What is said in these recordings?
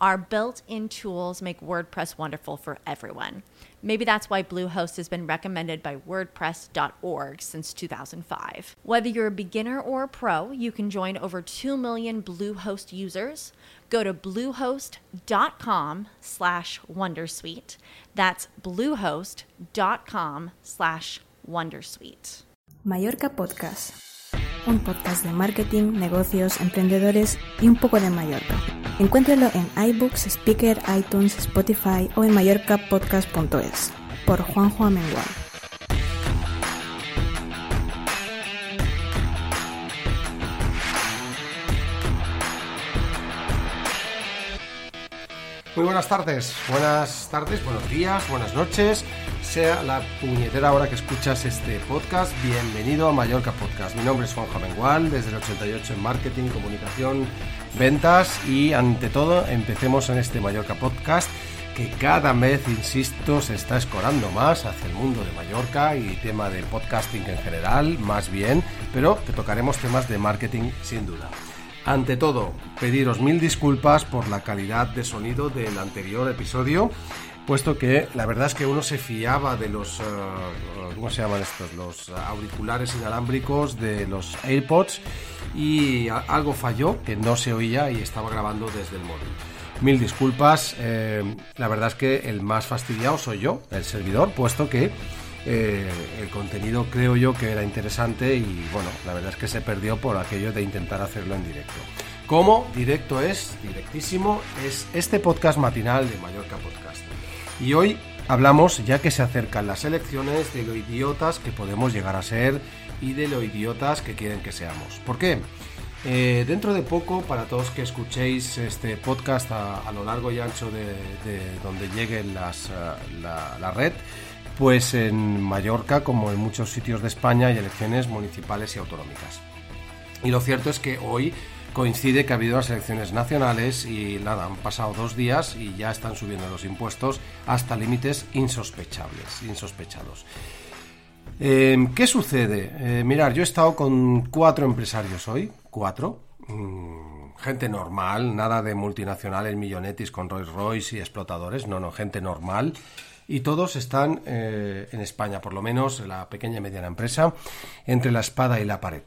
Our built in tools make WordPress wonderful for everyone. Maybe that's why Bluehost has been recommended by WordPress.org since 2005. Whether you're a beginner or a pro, you can join over 2 million Bluehost users. Go to bluehost.com slash Wondersuite. That's bluehost.com slash Wondersuite. Mallorca Podcast. Un podcast de marketing, negocios, emprendedores y un poco de Mallorca. Encuéntralo en iBooks, Speaker, iTunes, Spotify o en mallorcapodcast.es por Juanjo Amengual. Muy buenas tardes, buenas tardes, buenos días, buenas noches, sea la puñetera hora que escuchas este podcast, bienvenido a Mallorca Podcast. Mi nombre es Juan Jamengual, desde el 88 en marketing, comunicación, ventas y ante todo empecemos en este Mallorca Podcast que cada vez, insisto, se está escorando más hacia el mundo de Mallorca y tema de podcasting en general, más bien, pero que tocaremos temas de marketing sin duda. Ante todo, pediros mil disculpas por la calidad de sonido del anterior episodio, puesto que la verdad es que uno se fiaba de los, uh, ¿cómo se llaman estos? Los auriculares inalámbricos de los AirPods y algo falló, que no se oía y estaba grabando desde el móvil. Mil disculpas, eh, la verdad es que el más fastidiado soy yo, el servidor, puesto que eh, el contenido creo yo que era interesante y bueno, la verdad es que se perdió por aquello de intentar hacerlo en directo. Como directo es, directísimo, es este podcast matinal de Mallorca Podcast. Y hoy hablamos, ya que se acercan las elecciones, de lo idiotas que podemos llegar a ser y de lo idiotas que quieren que seamos. ¿Por qué? Eh, dentro de poco, para todos que escuchéis este podcast a, lo largo y ancho de, donde llegue las, eh, la red, pues en Mallorca, como en muchos sitios de España, hay elecciones municipales y autonómicas. Y lo cierto es que hoy coincide que ha habido las elecciones nacionales y nada, han pasado dos días y ya están subiendo los impuestos hasta límites insospechables, insospechados. Em, ¿Qué sucede? Eh, mirar, yo he estado con cuatro empresarios hoy, cuatro, mm, gente normal, nada de multinacionales, millonetis con Rolls Royce y explotadores, no, no, gente normal y todos están eh, en España, por lo menos la pequeña y mediana empresa, entre la espada y la pared.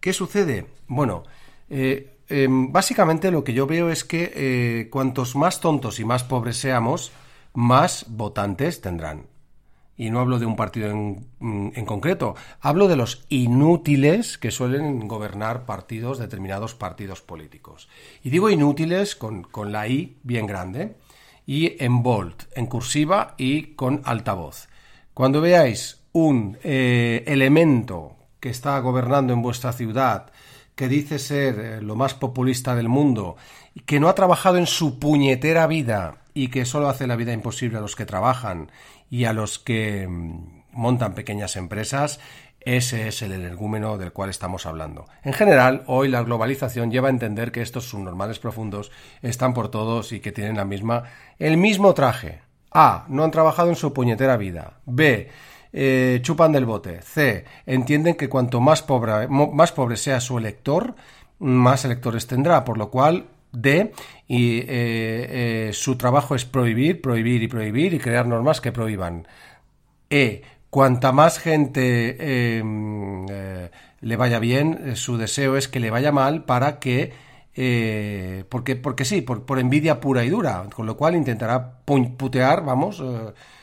¿Qué sucede? Bueno, eh, em, básicamente lo que yo veo es que eh, cuantos más tontos y más pobres seamos, más votantes tendrán. Y no hablo de un partido en, en, concreto, hablo de los inútiles que suelen gobernar partidos, determinados partidos políticos. Y digo inútiles con, con la I bien grande, y en bold, en cursiva y con altavoz. Cuando veáis un eh, elemento que está gobernando en vuestra ciudad, que dice ser eh, lo más populista del mundo, que no ha trabajado en su puñetera vida y que solo hace la vida imposible a los que trabajan y a los que mm, montan pequeñas empresas, ese es el energúmeno del cual estamos hablando. En general, hoy la globalización lleva a entender que estos subnormales profundos están por todos y que tienen la misma, el mismo traje. A. No han trabajado en su puñetera vida. B. Eh, chupan del bote. C. Entienden que cuanto más pobre, más pobre sea su elector, más electores tendrá, por lo cual D. Y eh, eh, su trabajo es prohibir, prohibir y prohibir y crear normas que prohíban. E cuanta más gente em, eh, le vaya bien, eh, su deseo es que le vaya mal para que, eh, porque, porque sí, por, envidia pura y dura, con lo cual intentará putear, vamos,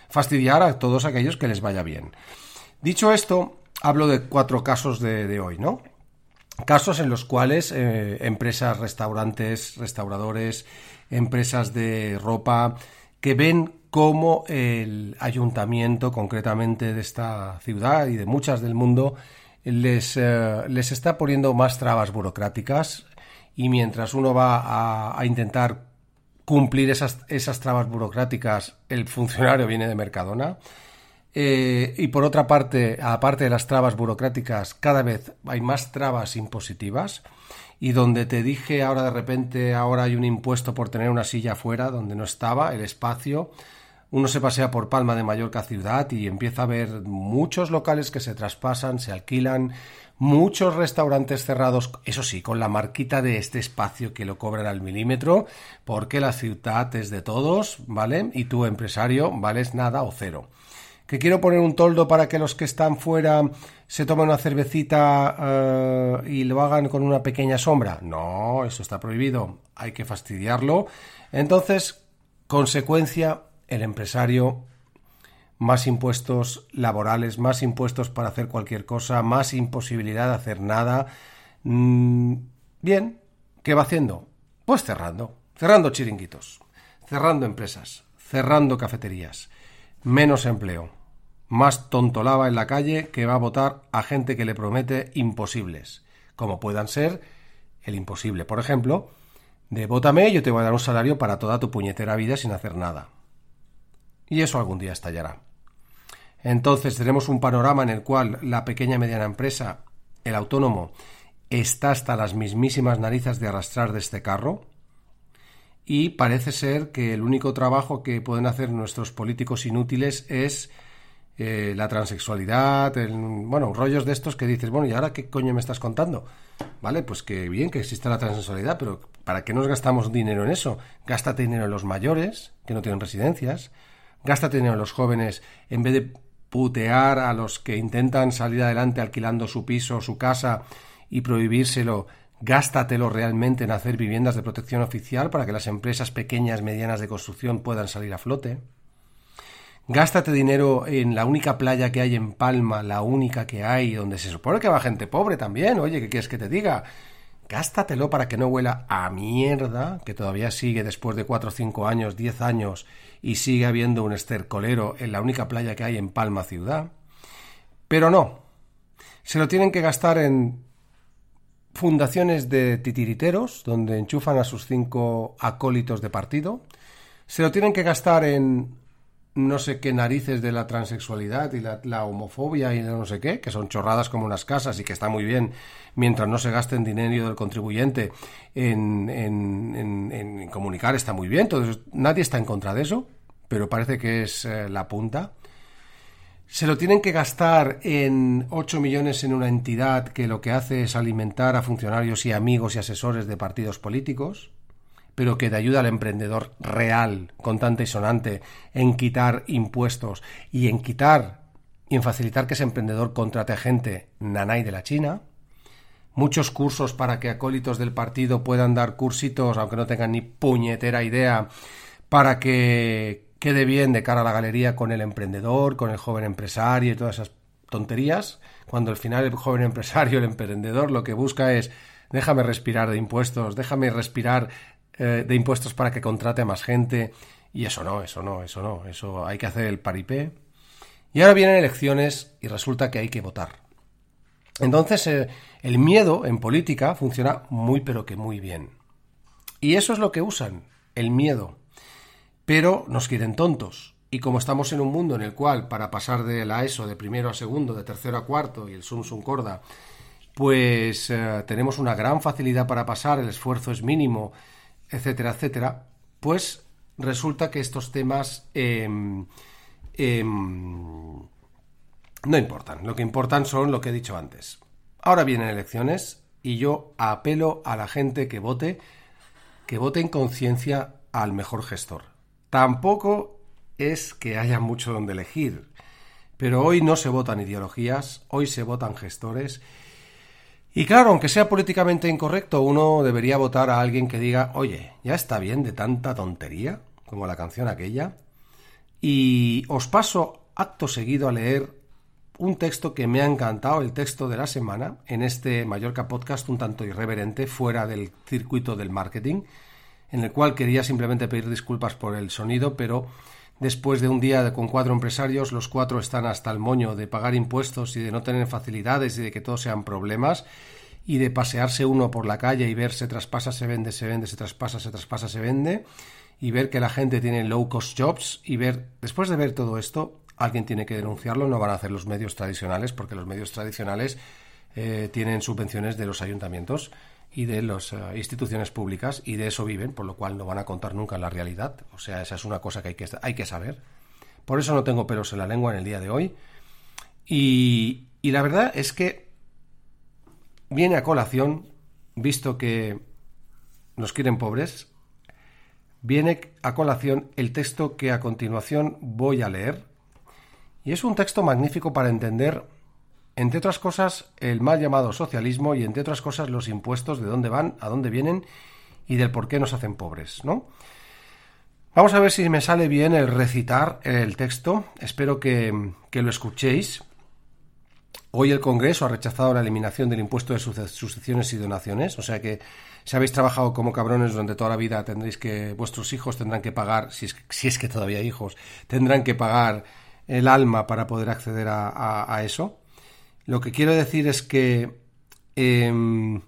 fastidiar a todos aquellos que les vaya bien. Dicho esto, hablo de cuatro casos de hoy, ¿no? Casos en los cuales empresas, restaurantes, restauradores, empresas de ropa, que ven cómo el ayuntamiento, concretamente de esta ciudad y de muchas del mundo, les, eh, les está poniendo más trabas burocráticas y mientras uno va a, intentar cumplir esas, esas, trabas burocráticas, el funcionario viene de Mercadona. Eh, y por otra parte, aparte de las trabas burocráticas, cada vez hay más trabas impositivas. Y donde te dije ahora de repente, ahora hay un impuesto por tener una silla afuera, donde no estaba el espacio. Uno se pasea por Palma de Mallorca ciudad y empieza a ver muchos locales que se traspasan, se alquilan, muchos restaurantes cerrados, eso sí, con la marquita de este espacio que lo cobran al milímetro, porque la ciudad es de todos, ¿vale? Y tu empresario vales nada o cero. Que quiero poner un toldo para que los que están fuera se tomen una cervecita eh, y lo hagan con una pequeña sombra. No, eso está prohibido. Hay que fastidiarlo. Entonces, consecuencia, el empresario más impuestos laborales, más impuestos para hacer cualquier cosa, más imposibilidad de hacer nada. Mm, bien, ¿qué va haciendo? Pues cerrando, cerrando chiringuitos, cerrando empresas, cerrando cafeterías, menos empleo, más tontolaba en la calle que va a votar a gente que le promete imposibles, como puedan ser el imposible, por ejemplo, de vótame yo te voy a dar un salario para toda tu puñetera vida sin hacer nada. Y eso algún día estallará. Entonces tenemos un panorama en el cual la pequeña y mediana empresa, el autónomo, está hasta las mismísimas narices de arrastrar de este carro y parece ser que el único trabajo que pueden hacer nuestros políticos inútiles es eh, la transexualidad, bueno, rollos de estos que dices, bueno, ¿y ahora qué coño me estás contando? Vale, pues que bien que exista la transexualidad, pero ¿para qué nos gastamos dinero en eso? Gástate dinero en los mayores, que no tienen residencias, gástate dinero en los jóvenes, en vez de putear a los que intentan salir adelante alquilando su piso o su casa y prohibírselo, gástatelo realmente en hacer viviendas de protección oficial para que las empresas pequeñas, medianas de construcción puedan salir a flote. Gástate dinero en la única playa que hay en Palma, la única que hay, donde se supone que va gente pobre también. Oye, ¿qué quieres que te diga? Gástatelo para que no huela a mierda, que todavía sigue después de 4, 5 años, 10 años, y sigue habiendo un estercolero en la única playa que hay en Palma ciudad. Pero no. Se lo tienen que gastar en fundaciones de titiriteros, donde enchufan a sus cinco acólitos de partido. Se lo tienen que gastar en no sé qué narices de la transexualidad y la, homofobia y no sé qué, que son chorradas como unas casas y que está muy bien mientras no se gasten dinero del contribuyente en, comunicar, está muy bien. Entonces, nadie está en contra de eso, pero parece que es eh, la punta. Se lo tienen que gastar en 8 millones en una entidad que lo que hace es alimentar a funcionarios y amigos y asesores de partidos políticos pero que de ayuda al emprendedor real, contante y sonante, en quitar impuestos y en quitar y en facilitar que ese emprendedor contrate a gente nanay de la China, muchos cursos para que acólitos del partido puedan dar cursitos, aunque no tengan ni puñetera idea, para que quede bien de cara a la galería con el emprendedor, con el joven empresario y todas esas tonterías, cuando al final el joven empresario, el emprendedor, lo que busca es déjame respirar de impuestos, déjame respirar eh, de impuestos para que contrate a más gente. Y eso no, eso no, eso no. Eso hay que hacer el paripé. Y ahora vienen elecciones y resulta que hay que votar. Entonces, eh, el miedo en política funciona muy pero que muy bien. Y eso es lo que usan, el miedo. Pero nos quieren tontos. Y como estamos en un mundo en el cual para pasar de la ESO de primero a segundo, de tercero a cuarto y el sum sum corda, pues eh, tenemos una gran facilidad para pasar, el esfuerzo es mínimo etcétera, etcétera, pues resulta que estos temas em, em, no importan. Lo que importan son lo que he dicho antes. Ahora vienen elecciones y yo apelo a la gente que vote, que vote en conciencia al mejor gestor. Tampoco es que haya mucho donde elegir, pero hoy no se votan ideologías, hoy se votan gestores y claro, aunque sea políticamente incorrecto, uno debería votar a alguien que diga, oye, ya está bien de tanta tontería, como la canción aquella. Y os paso acto seguido a leer un texto que me ha encantado, el texto de la semana, en este Mallorca Podcast un tanto irreverente, fuera del circuito del marketing, en el cual quería simplemente pedir disculpas por el sonido, pero después de un día con cuatro empresarios, los cuatro están hasta el moño de pagar impuestos y de no tener facilidades y de que todos sean problemas y de pasearse uno por la calle y ver se traspasa, se vende, se vende, se traspasa, se traspasa, se vende y ver que la gente tiene low cost jobs y ver, después de ver todo esto, alguien tiene que denunciarlo, no van a hacer los medios tradicionales porque los medios tradicionales eh, tienen subvenciones de los ayuntamientos y de las eh, instituciones públicas y de eso viven, por lo cual no van a contar nunca la realidad. O sea, esa es una cosa que hay que, hay que saber. Por eso no tengo pelos en la lengua en el día de hoy. Y, y la verdad es que viene a colación, visto que nos quieren pobres, viene a colación el texto que a continuación voy a leer. Y es un texto magnífico para entender entre otras cosas, el mal llamado socialismo y, entre otras cosas, los impuestos, de dónde van, a dónde vienen y del por qué nos hacen pobres, ¿no? Vamos a ver si me sale bien el recitar el texto. Espero que, que lo escuchéis. Hoy el Congreso ha rechazado la eliminación del impuesto de sucesiones y donaciones, o sea que si habéis trabajado como cabrones durante toda la vida tendréis que vuestros hijos tendrán que pagar, si es, si es que todavía hay hijos, tendrán que pagar el alma para poder acceder a, a eso. Lo que quiero decir es que em,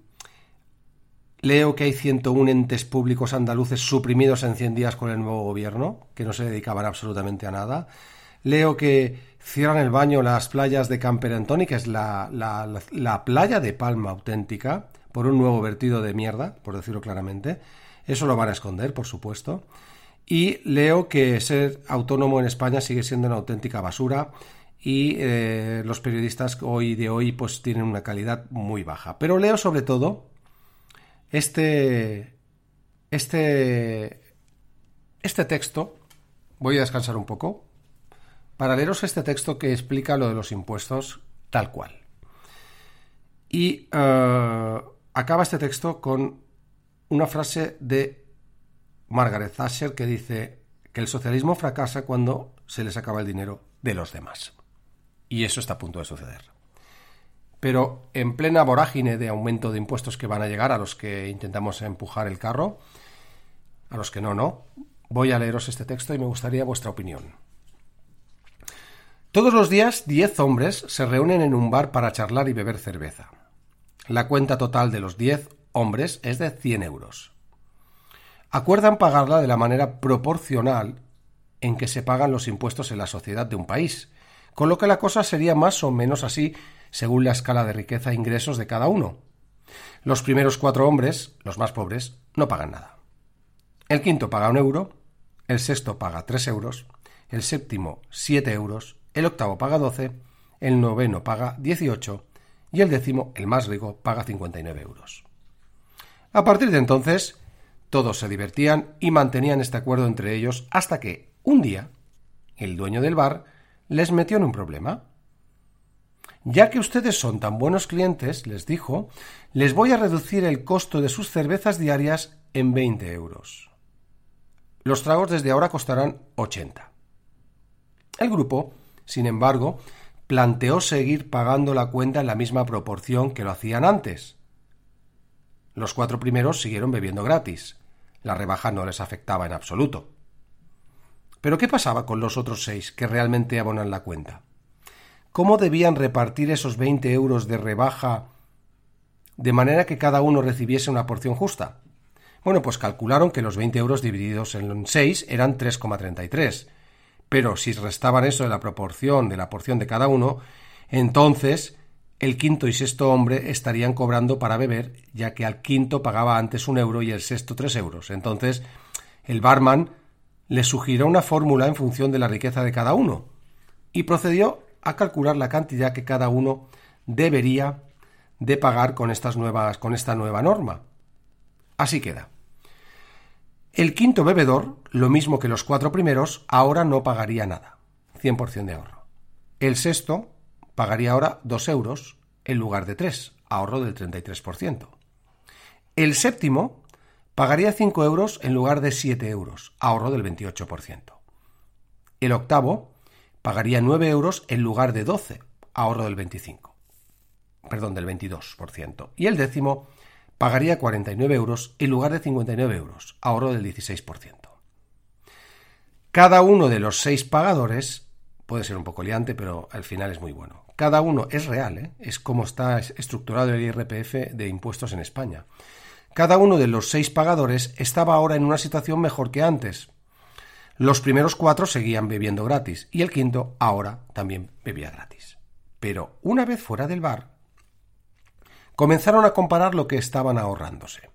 leo que hay 101 entes públicos andaluces suprimidos en 100 días con el nuevo gobierno, que no se dedicaban absolutamente a nada. Leo que cierran el baño las playas de Camperantoni, que es la, la, playa de Palma auténtica, por un nuevo vertido de mierda, por decirlo claramente. Eso lo van a esconder, por supuesto. Y leo que ser autónomo en España sigue siendo una auténtica basura y eh, los periodistas hoy de hoy pues tienen una calidad muy baja. Pero leo sobre todo este, este, este texto, voy a descansar un poco, para leeros este texto que explica lo de los impuestos tal cual. Y eh, acaba este texto con una frase de Margaret Thatcher que dice que el socialismo fracasa cuando se les acaba el dinero de los demás y eso está a punto de suceder. Pero en plena vorágine de aumento de impuestos que van a llegar a los que intentamos empujar el carro, a los que no, no, voy a leeros este texto y me gustaría vuestra opinión. Todos los días, diez hombres se reúnen en un bar para charlar y beber cerveza. La cuenta total de los diez hombres es de 100 euros. Acuerdan pagarla de la manera proporcional en que se pagan los impuestos en la sociedad de un país, con lo que la cosa sería más o menos así según la escala de riqueza e ingresos de cada uno. Los primeros cuatro hombres, los más pobres, no pagan nada. El quinto paga un euro, el sexto paga tres euros, el séptimo siete euros, el octavo paga doce, el noveno paga dieciocho y el décimo, el más rico, paga cincuenta y nueve euros. A partir de entonces, todos se divertían y mantenían este acuerdo entre ellos hasta que, un día, el dueño del bar les metió en un problema. Ya que ustedes son tan buenos clientes, les dijo, les voy a reducir el costo de sus cervezas diarias en 20 euros. Los tragos desde ahora costarán 80. El grupo, sin embargo, planteó seguir pagando la cuenta en la misma proporción que lo hacían antes. Los cuatro primeros siguieron bebiendo gratis. La rebaja no les afectaba en absoluto. Pero ¿qué pasaba con los otros seis que realmente abonan la cuenta? ¿Cómo debían repartir esos 20 euros de rebaja de manera que cada uno recibiese una porción justa? Bueno, pues calcularon que los 20 euros divididos en 6 eran 3,33. Pero si restaban eso de la proporción de la porción de cada uno, entonces el quinto y sexto hombre estarían cobrando para beber, ya que al quinto pagaba antes un euro y el sexto tres euros. Entonces el barman le sugirió una fórmula en función de la riqueza de cada uno y procedió a calcular la cantidad que cada uno debería de pagar con estas nuevas con esta nueva norma. Así queda. El quinto bebedor, lo mismo que los cuatro primeros, ahora no pagaría nada, 100% de ahorro. El sexto pagaría ahora dos euros en lugar de tres, ahorro del 33%. El séptimo pagaría 5 euros en lugar de 7 euros, ahorro del 28%. El octavo pagaría 9 euros en lugar de 12, ahorro del 25. Perdón, del 22%. Y el décimo pagaría 49 euros en lugar de 59 euros, ahorro del 16%. Cada uno de los seis pagadores, puede ser un poco liante, pero al final es muy bueno. Cada uno es real, ¿eh? es como está estructurado el IRPF de impuestos en España. Cada uno de los seis pagadores estaba ahora en una situación mejor que antes. Los primeros cuatro seguían bebiendo gratis y el quinto ahora también bebía gratis. Pero una vez fuera del bar, comenzaron a comparar lo que estaban ahorrándose.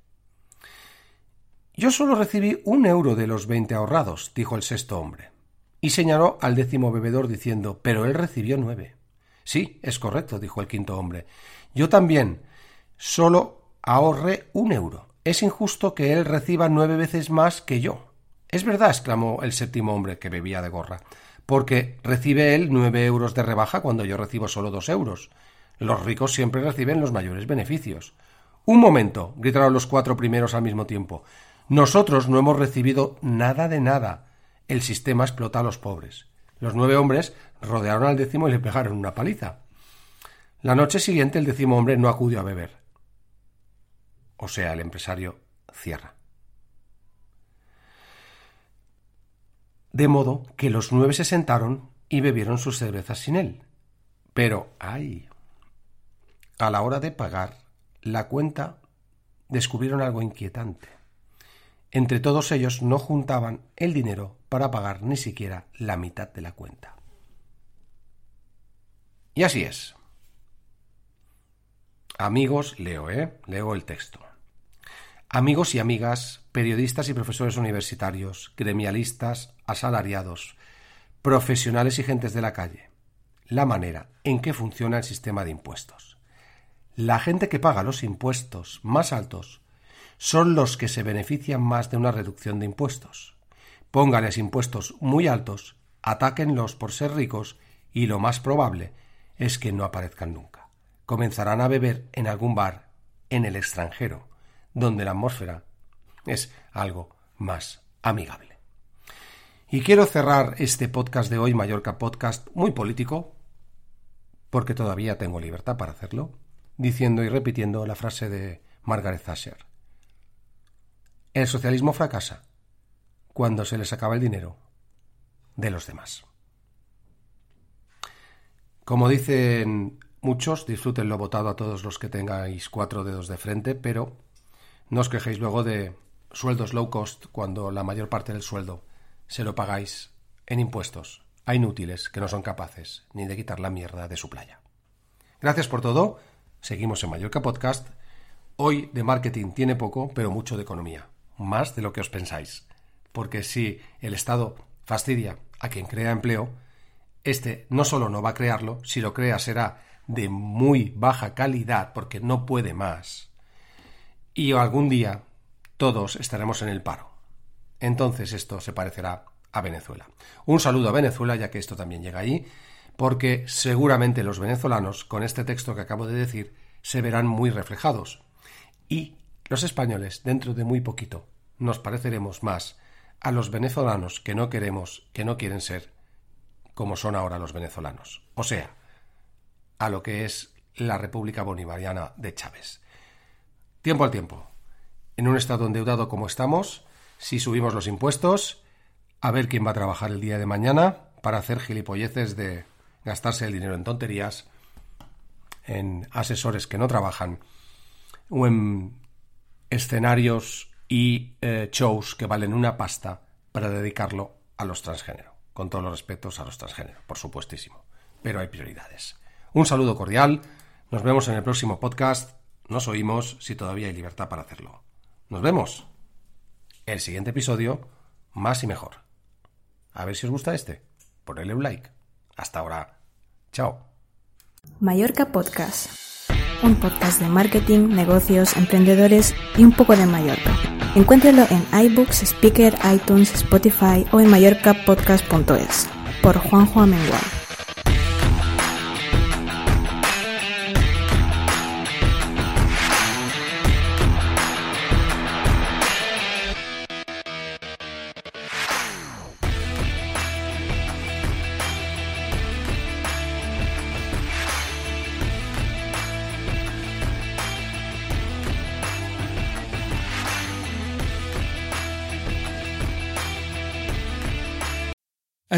Yo solo recibí un euro de los veinte ahorrados, dijo el sexto hombre, y señaló al décimo bebedor diciendo pero él recibió nueve. Sí, es correcto, dijo el quinto hombre. Yo también. Solo ahorré un euro. Es injusto que él reciba nueve veces más que yo. Es verdad, exclamó el séptimo hombre, que bebía de gorra, porque recibe él nueve euros de rebaja cuando yo recibo solo dos euros. Los ricos siempre reciben los mayores beneficios. Un momento, gritaron los cuatro primeros al mismo tiempo. Nosotros no hemos recibido nada de nada. El sistema explota a los pobres. Los nueve hombres rodearon al décimo y le pegaron una paliza. La noche siguiente el décimo hombre no acudió a beber. O sea, el empresario cierra. De modo que los nueve se sentaron y bebieron sus cervezas sin él. Pero, ay, a la hora de pagar la cuenta, descubrieron algo inquietante. Entre todos ellos no juntaban el dinero para pagar ni siquiera la mitad de la cuenta. Y así es. Amigos, leo, ¿eh? Leo el texto. Amigos y amigas, periodistas y profesores universitarios, gremialistas, asalariados, profesionales y gentes de la calle. La manera en que funciona el sistema de impuestos. La gente que paga los impuestos más altos son los que se benefician más de una reducción de impuestos. Póngales impuestos muy altos, atáquenlos por ser ricos y lo más probable es que no aparezcan nunca. Comenzarán a beber en algún bar en el extranjero, donde la atmósfera es algo más amigable. Y quiero cerrar este podcast de hoy, Mallorca Podcast, muy político, porque todavía tengo libertad para hacerlo diciendo y repitiendo la frase de Margaret Thatcher. El socialismo fracasa cuando se les acaba el dinero de los demás. Como dicen muchos, disfruten lo votado a todos los que tengáis cuatro dedos de frente, pero no os quejéis luego de sueldos low cost cuando la mayor parte del sueldo se lo pagáis en impuestos a inútiles que no son capaces ni de quitar la mierda de su playa. Gracias por todo. Seguimos en Mallorca Podcast. Hoy de marketing tiene poco, pero mucho de economía. Más de lo que os pensáis. Porque si el Estado fastidia a quien crea empleo, este no solo no va a crearlo, si lo crea será de muy baja calidad porque no puede más. Y algún día todos estaremos en el paro. Entonces esto se parecerá a Venezuela. Un saludo a Venezuela, ya que esto también llega ahí porque seguramente los venezolanos, con este texto que acabo de decir, se verán muy reflejados. Y los españoles, dentro de muy poquito, nos pareceremos más a los venezolanos que no queremos, que no quieren ser como son ahora los venezolanos. O sea, a lo que es la República Bolivariana de Chávez. Tiempo al tiempo. En un estado endeudado como estamos, si subimos los impuestos, a ver quién va a trabajar el día de mañana para hacer gilipolleces de gastarse el dinero en tonterías, en asesores que no trabajan o en escenarios y eh, shows que valen una pasta para dedicarlo a los transgénero. Con todos los respetos a los transgénero, por supuestísimo. Pero hay prioridades. Un saludo cordial. Nos vemos en el próximo podcast. Nos oímos si todavía hay libertad para hacerlo. Nos vemos. El siguiente episodio, más y mejor. A ver si os gusta este. Ponedle un like. Hasta ahora. Chao. Mallorca Podcast. Un podcast de marketing, negocios, emprendedores y un poco de Mallorca. Encuéntralo en iBooks, Speaker, iTunes, Spotify o en mallorcapodcast.es. Por Juanjo Amengual.